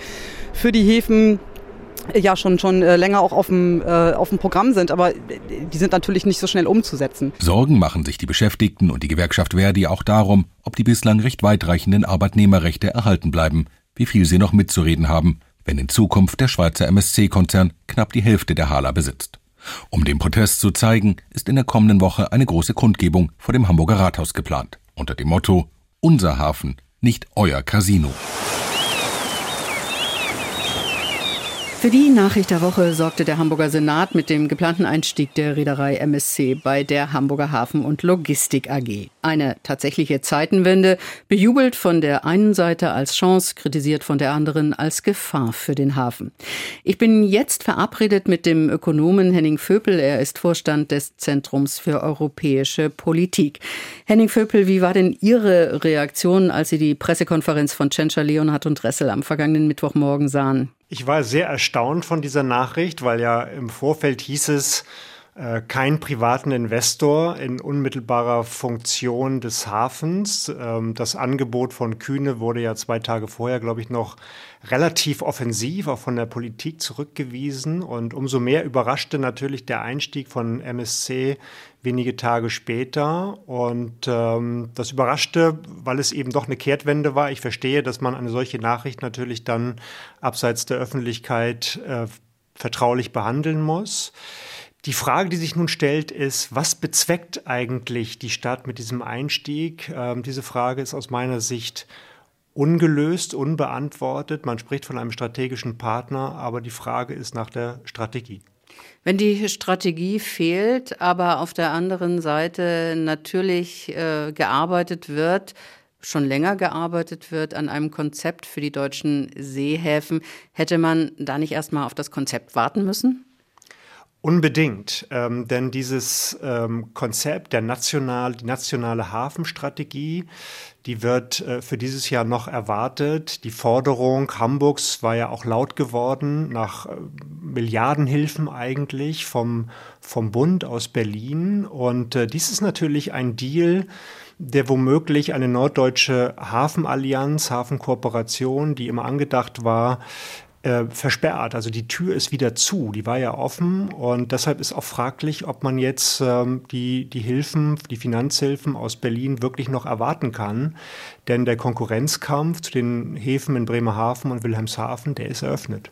für die Häfen ja schon, schon äh, länger auch auf dem, äh, auf dem Programm sind, aber die sind natürlich nicht so schnell umzusetzen. Sorgen machen sich die Beschäftigten und die Gewerkschaft Verdi auch darum, ob die bislang recht weitreichenden Arbeitnehmerrechte erhalten bleiben, wie viel sie noch mitzureden haben, wenn in Zukunft der Schweizer MSC-Konzern knapp die Hälfte der Hala besitzt. Um den Protest zu zeigen, ist in der kommenden Woche eine große Kundgebung vor dem Hamburger Rathaus geplant, unter dem Motto Unser Hafen, nicht euer Casino. Für die Nachricht der Woche sorgte der Hamburger Senat mit dem geplanten Einstieg der Reederei MSC bei der Hamburger Hafen- und Logistik AG. Eine tatsächliche Zeitenwende, bejubelt von der einen Seite als Chance, kritisiert von der anderen als Gefahr für den Hafen. Ich bin jetzt verabredet mit dem Ökonomen Henning Vöpel. Er ist Vorstand des Zentrums für europäische Politik. Henning Vöpel, wie war denn Ihre Reaktion, als Sie die Pressekonferenz von Tschentscher, Leonhardt und Dressel am vergangenen Mittwochmorgen sahen? Ich war sehr erstaunt von dieser Nachricht, weil ja im Vorfeld hieß es, äh, kein privaten Investor in unmittelbarer Funktion des Hafens. Ähm, das Angebot von Kühne wurde ja zwei Tage vorher, glaube ich, noch relativ offensiv auch von der Politik zurückgewiesen. Und umso mehr überraschte natürlich der Einstieg von MSC wenige Tage später. Und ähm, das überraschte, weil es eben doch eine Kehrtwende war. Ich verstehe, dass man eine solche Nachricht natürlich dann abseits der Öffentlichkeit äh, vertraulich behandeln muss. Die Frage, die sich nun stellt, ist, was bezweckt eigentlich die Stadt mit diesem Einstieg? Ähm, diese Frage ist aus meiner Sicht ungelöst, unbeantwortet. Man spricht von einem strategischen Partner, aber die Frage ist nach der Strategie. Wenn die Strategie fehlt, aber auf der anderen Seite natürlich äh, gearbeitet wird, schon länger gearbeitet wird an einem Konzept für die deutschen Seehäfen, hätte man da nicht erstmal auf das Konzept warten müssen? Unbedingt, ähm, denn dieses ähm, Konzept der national, die nationale Hafenstrategie, die wird äh, für dieses Jahr noch erwartet. Die Forderung Hamburgs war ja auch laut geworden nach äh, Milliardenhilfen eigentlich vom, vom Bund aus Berlin. Und äh, dies ist natürlich ein Deal, der womöglich eine norddeutsche Hafenallianz, Hafenkooperation, die immer angedacht war, äh, versperrt. Also die Tür ist wieder zu, die war ja offen und deshalb ist auch fraglich, ob man jetzt ähm, die, die Hilfen, die Finanzhilfen aus Berlin wirklich noch erwarten kann. Denn der Konkurrenzkampf zu den Häfen in Bremerhaven und Wilhelmshaven, der ist eröffnet.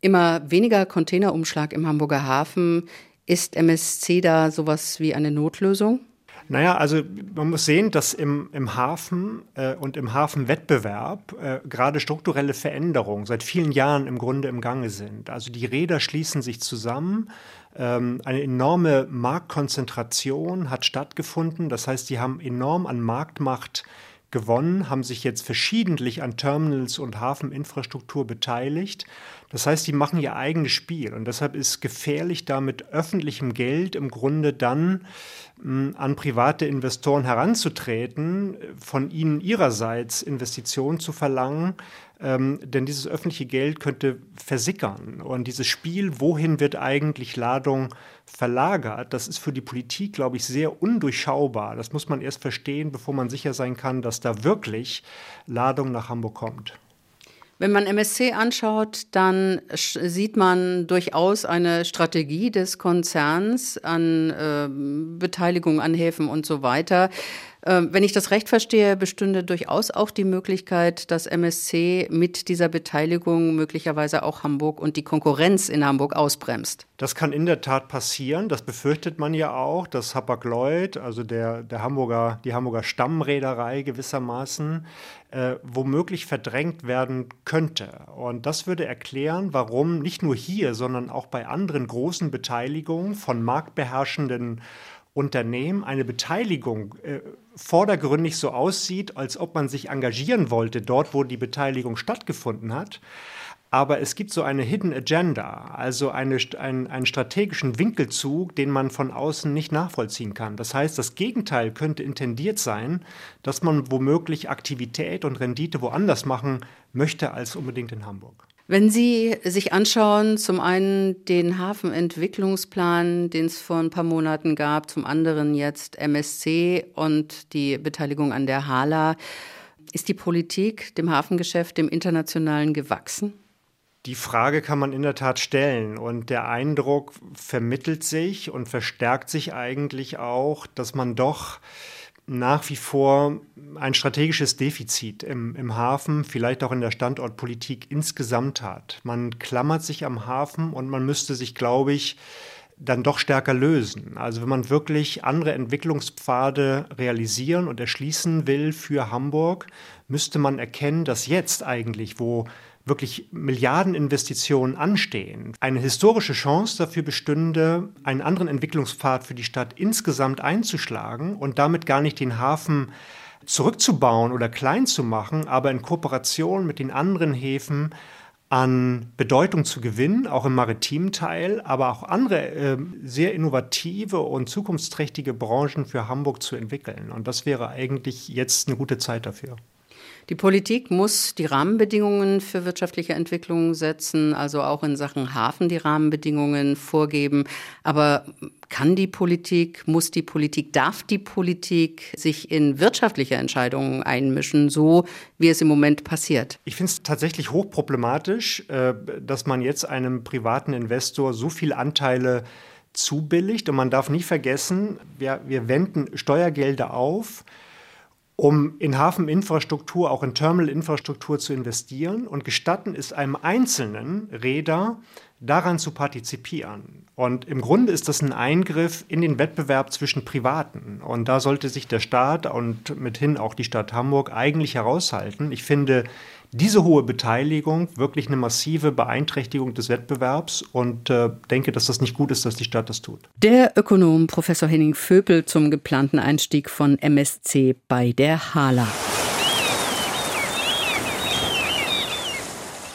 Immer weniger Containerumschlag im Hamburger Hafen. Ist MSC da sowas wie eine Notlösung? Naja, also man muss sehen, dass im, im Hafen äh, und im Hafenwettbewerb äh, gerade strukturelle Veränderungen seit vielen Jahren im Grunde im Gange sind. Also die Räder schließen sich zusammen. Ähm, eine enorme Marktkonzentration hat stattgefunden. Das heißt, die haben enorm an Marktmacht gewonnen, haben sich jetzt verschiedentlich an Terminals und Hafeninfrastruktur beteiligt. Das heißt, die machen ihr eigenes Spiel und deshalb ist gefährlich, da mit öffentlichem Geld im Grunde dann mh, an private Investoren heranzutreten, von ihnen ihrerseits Investitionen zu verlangen, ähm, denn dieses öffentliche Geld könnte versickern. Und dieses Spiel, wohin wird eigentlich Ladung verlagert, das ist für die Politik, glaube ich, sehr undurchschaubar. Das muss man erst verstehen, bevor man sicher sein kann, dass da wirklich Ladung nach Hamburg kommt. Wenn man MSC anschaut, dann sieht man durchaus eine Strategie des Konzerns an äh, Beteiligung an Häfen und so weiter. Ähm, wenn ich das recht verstehe, bestünde durchaus auch die Möglichkeit, dass MSC mit dieser Beteiligung möglicherweise auch Hamburg und die Konkurrenz in Hamburg ausbremst. Das kann in der Tat passieren. Das befürchtet man ja auch, dass Hapag-Lloyd, also der, der Hamburger, die Hamburger Stammreederei gewissermaßen, äh, womöglich verdrängt werden könnte. Und das würde erklären, warum nicht nur hier, sondern auch bei anderen großen Beteiligungen von marktbeherrschenden Unternehmen eine Beteiligung äh, vordergründig so aussieht, als ob man sich engagieren wollte, dort, wo die Beteiligung stattgefunden hat. Aber es gibt so eine Hidden Agenda, also eine, ein, einen strategischen Winkelzug, den man von außen nicht nachvollziehen kann. Das heißt, das Gegenteil könnte intendiert sein, dass man womöglich Aktivität und Rendite woanders machen möchte als unbedingt in Hamburg. Wenn Sie sich anschauen, zum einen den Hafenentwicklungsplan, den es vor ein paar Monaten gab, zum anderen jetzt MSC und die Beteiligung an der Hala, ist die Politik dem Hafengeschäft, dem internationalen gewachsen? Die Frage kann man in der Tat stellen und der Eindruck vermittelt sich und verstärkt sich eigentlich auch, dass man doch nach wie vor ein strategisches Defizit im, im Hafen, vielleicht auch in der Standortpolitik insgesamt hat. Man klammert sich am Hafen und man müsste sich, glaube ich, dann doch stärker lösen. Also wenn man wirklich andere Entwicklungspfade realisieren und erschließen will für Hamburg, müsste man erkennen, dass jetzt eigentlich, wo wirklich Milliardeninvestitionen anstehen, eine historische Chance dafür bestünde, einen anderen Entwicklungspfad für die Stadt insgesamt einzuschlagen und damit gar nicht den Hafen zurückzubauen oder klein zu machen, aber in Kooperation mit den anderen Häfen an Bedeutung zu gewinnen, auch im maritimen Teil, aber auch andere äh, sehr innovative und zukunftsträchtige Branchen für Hamburg zu entwickeln. Und das wäre eigentlich jetzt eine gute Zeit dafür. Die Politik muss die Rahmenbedingungen für wirtschaftliche Entwicklung setzen, also auch in Sachen Hafen die Rahmenbedingungen vorgeben. Aber kann die Politik, muss die Politik, darf die Politik sich in wirtschaftliche Entscheidungen einmischen, so wie es im Moment passiert? Ich finde es tatsächlich hochproblematisch, äh, dass man jetzt einem privaten Investor so viele Anteile zubilligt. Und man darf nicht vergessen, wir, wir wenden Steuergelder auf um in Hafeninfrastruktur, auch in Terminalinfrastruktur zu investieren und gestatten es einem einzelnen Räder, daran zu partizipieren. Und im Grunde ist das ein Eingriff in den Wettbewerb zwischen Privaten. Und da sollte sich der Staat und mithin auch die Stadt Hamburg eigentlich heraushalten. Ich finde, diese hohe Beteiligung wirklich eine massive Beeinträchtigung des Wettbewerbs und äh, denke, dass das nicht gut ist, dass die Stadt das tut. Der Ökonom Professor Henning Vöpel zum geplanten Einstieg von MSC bei der Hala.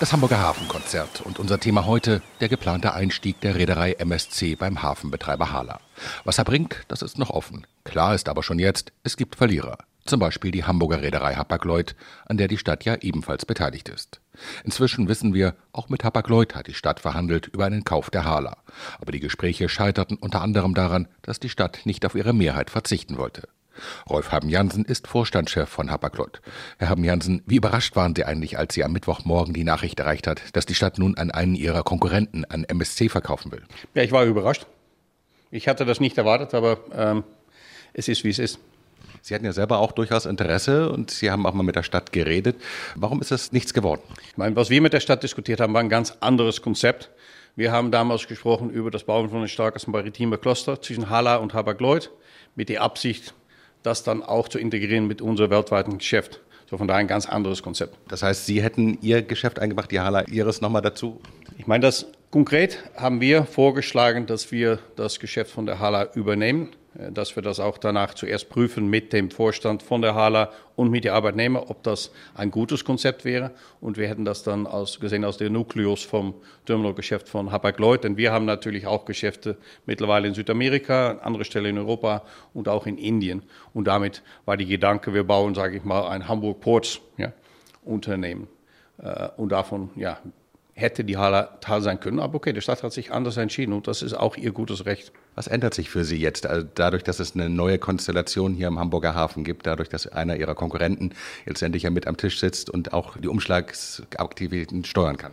Das Hamburger Hafenkonzert und unser Thema heute der geplante Einstieg der Reederei MSC beim Hafenbetreiber Hala. Was er bringt, das ist noch offen. Klar ist aber schon jetzt, es gibt Verlierer. Zum Beispiel die Hamburger Reederei Hapag-Lloyd, an der die Stadt ja ebenfalls beteiligt ist. Inzwischen wissen wir, auch mit Hapag-Lloyd hat die Stadt verhandelt über einen Kauf der Hala. Aber die Gespräche scheiterten unter anderem daran, dass die Stadt nicht auf ihre Mehrheit verzichten wollte. Rolf Haben-Jansen ist Vorstandschef von Hapag-Lloyd. Herr Haben-Jansen, wie überrascht waren Sie eigentlich, als Sie am Mittwochmorgen die Nachricht erreicht hat, dass die Stadt nun an einen Ihrer Konkurrenten, an MSC, verkaufen will? Ja, ich war überrascht. Ich hatte das nicht erwartet, aber ähm, es ist, wie es ist. Sie hatten ja selber auch durchaus Interesse und Sie haben auch mal mit der Stadt geredet. Warum ist das nichts geworden? Ich meine, was wir mit der Stadt diskutiert haben, war ein ganz anderes Konzept. Wir haben damals gesprochen über das Bauen von einem starken maritimen Cluster zwischen Hala und Hapag-Lloyd mit der Absicht, das dann auch zu integrieren mit unserem weltweiten Geschäft. So von daher ein ganz anderes Konzept. Das heißt, Sie hätten Ihr Geschäft eingebracht, die Hala Ihres nochmal dazu? Ich meine, das konkret haben wir vorgeschlagen, dass wir das Geschäft von der Hala übernehmen. Äh, dass wir das auch danach zuerst prüfen mit dem Vorstand von der HALA und mit den Arbeitnehmern, ob das ein gutes Konzept wäre. Und wir hätten das dann aus, gesehen aus der Nukleus vom Terminalgeschäft von Hapag-Lloyd. Denn wir haben natürlich auch Geschäfte mittlerweile in Südamerika, an anderer Stelle in Europa und auch in Indien. Und damit war die Gedanke, wir bauen, sage ich mal, ein Hamburg Ports ja, Unternehmen. Äh, und davon ja, hätte die HALA Teil sein können. Aber okay, die Stadt hat sich anders entschieden und das ist auch ihr gutes Recht. Was ändert sich für Sie jetzt, also dadurch, dass es eine neue Konstellation hier im Hamburger Hafen gibt, dadurch, dass einer Ihrer Konkurrenten jetzt endlich ja mit am Tisch sitzt und auch die Umschlagsaktivitäten steuern kann?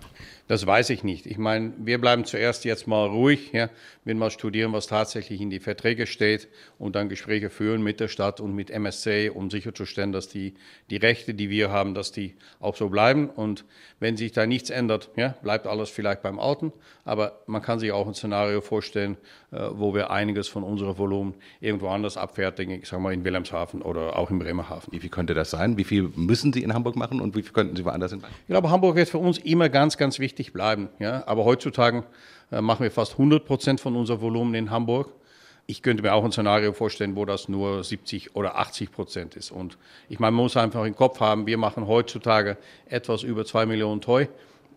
Das weiß ich nicht. Ich meine, wir bleiben zuerst jetzt mal ruhig, ja, wenn mal studieren, was tatsächlich in die Verträge steht und dann Gespräche führen mit der Stadt und mit MSC, um sicherzustellen, dass die, die Rechte, die wir haben, dass die auch so bleiben. Und wenn sich da nichts ändert, ja, bleibt alles vielleicht beim Alten. Aber man kann sich auch ein Szenario vorstellen, äh, wo wir einiges von unserem Volumen irgendwo anders abfertigen, ich sage mal in Wilhelmshaven oder auch in Bremerhaven. Wie viel könnte das sein? Wie viel müssen Sie in Hamburg machen und wie viel könnten Sie woanders hin? Ich glaube, Hamburg wird für uns immer ganz, ganz wichtig wichtig bleiben. Ja? Aber heutzutage äh, machen wir fast 100 Prozent von unserem Volumen in Hamburg. Ich könnte mir auch ein Szenario vorstellen, wo das nur 70 oder 80 Prozent ist. Und ich meine, man muss einfach im Kopf haben, wir machen heutzutage etwas über 2 Millionen Toy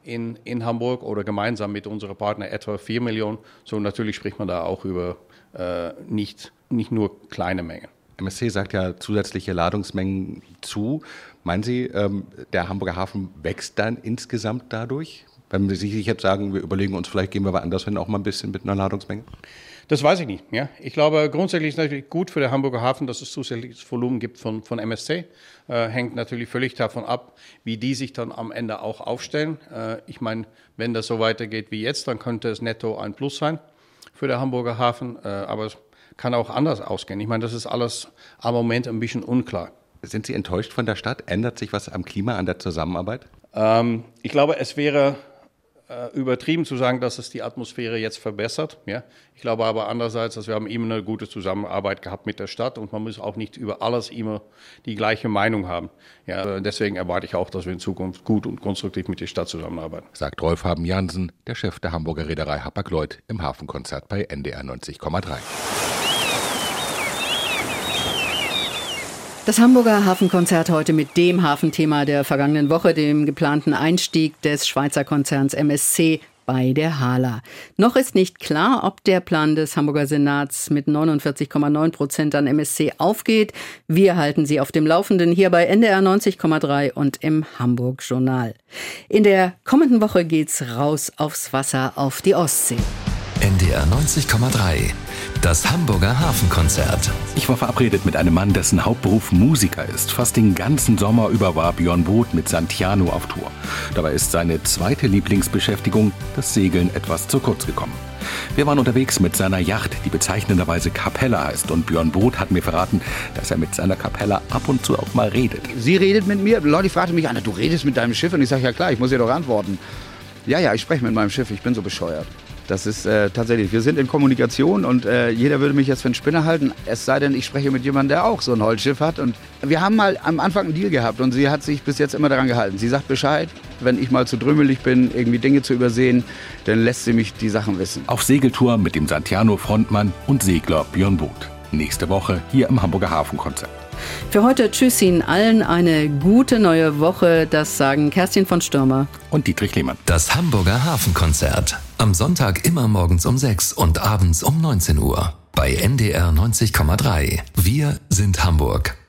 in, in Hamburg oder gemeinsam mit unserem Partner etwa 4 Millionen. So natürlich spricht man da auch über äh, nicht, nicht nur kleine Mengen. MSC sagt ja zusätzliche Ladungsmengen zu. Meinen Sie, ähm, der Hamburger Hafen wächst dann insgesamt dadurch? Wenn Sie sich jetzt sagen, wir überlegen uns, vielleicht gehen wir woanders hin, auch mal ein bisschen mit einer Ladungsmenge? Das weiß ich nicht. Ja. Ich glaube, grundsätzlich ist es natürlich gut für den Hamburger Hafen, dass es zusätzliches Volumen gibt von, von MSC. Äh, hängt natürlich völlig davon ab, wie die sich dann am Ende auch aufstellen. Äh, ich meine, wenn das so weitergeht wie jetzt, dann könnte es netto ein Plus sein für den Hamburger Hafen. Äh, aber es kann auch anders ausgehen. Ich meine, das ist alles am Moment ein bisschen unklar. Sind Sie enttäuscht von der Stadt? Ändert sich was am Klima, an der Zusammenarbeit? Ähm, ich glaube, es wäre übertrieben zu sagen, dass es die Atmosphäre jetzt verbessert. Ja? Ich glaube aber andererseits, dass wir haben immer eine gute Zusammenarbeit gehabt mit der Stadt und man muss auch nicht über alles immer die gleiche Meinung haben. Ja, deswegen erwarte ich auch, dass wir in Zukunft gut und konstruktiv mit der Stadt zusammenarbeiten. Sagt Rolf Haben Jansen, der Chef der Hamburger Reederei Hapag-Lloyd im Hafenkonzert bei NDR 90,3. Das Hamburger Hafenkonzert heute mit dem Hafenthema der vergangenen Woche, dem geplanten Einstieg des Schweizer Konzerns MSC bei der Hala. Noch ist nicht klar, ob der Plan des Hamburger Senats mit 49,9 Prozent an MSC aufgeht. Wir halten Sie auf dem Laufenden hier bei NDR 90,3 und im Hamburg Journal. In der kommenden Woche geht's raus aufs Wasser auf die Ostsee. NDR 90,3 das Hamburger Hafenkonzert. Ich war verabredet mit einem Mann, dessen Hauptberuf Musiker ist. Fast den ganzen Sommer über war Björn Boot mit Santiano auf Tour. Dabei ist seine zweite Lieblingsbeschäftigung, das Segeln, etwas zu kurz gekommen. Wir waren unterwegs mit seiner Yacht, die bezeichnenderweise Capella heißt. Und Björn Boot hat mir verraten, dass er mit seiner Capella ab und zu auch mal redet. Sie redet mit mir. Leute fragten mich an, du redest mit deinem Schiff? Und ich sage, ja klar, ich muss ihr doch antworten. Ja, ja, ich spreche mit meinem Schiff, ich bin so bescheuert. Das ist äh, tatsächlich, wir sind in Kommunikation und äh, jeder würde mich jetzt für einen Spinner halten, es sei denn, ich spreche mit jemandem, der auch so ein Holzschiff hat. Und wir haben mal am Anfang einen Deal gehabt und sie hat sich bis jetzt immer daran gehalten. Sie sagt Bescheid, wenn ich mal zu drümmelig bin, irgendwie Dinge zu übersehen, dann lässt sie mich die Sachen wissen. Auf Segeltour mit dem Santiano-Frontmann und Segler Björn Boot. Nächste Woche hier im Hamburger Hafenkonzert. Für heute tschüss Ihnen allen eine gute neue Woche. Das sagen Kerstin von Stürmer und Dietrich Lehmann. Das Hamburger Hafenkonzert. Am Sonntag immer morgens um 6 und abends um 19 Uhr. Bei NDR 90,3. Wir sind Hamburg.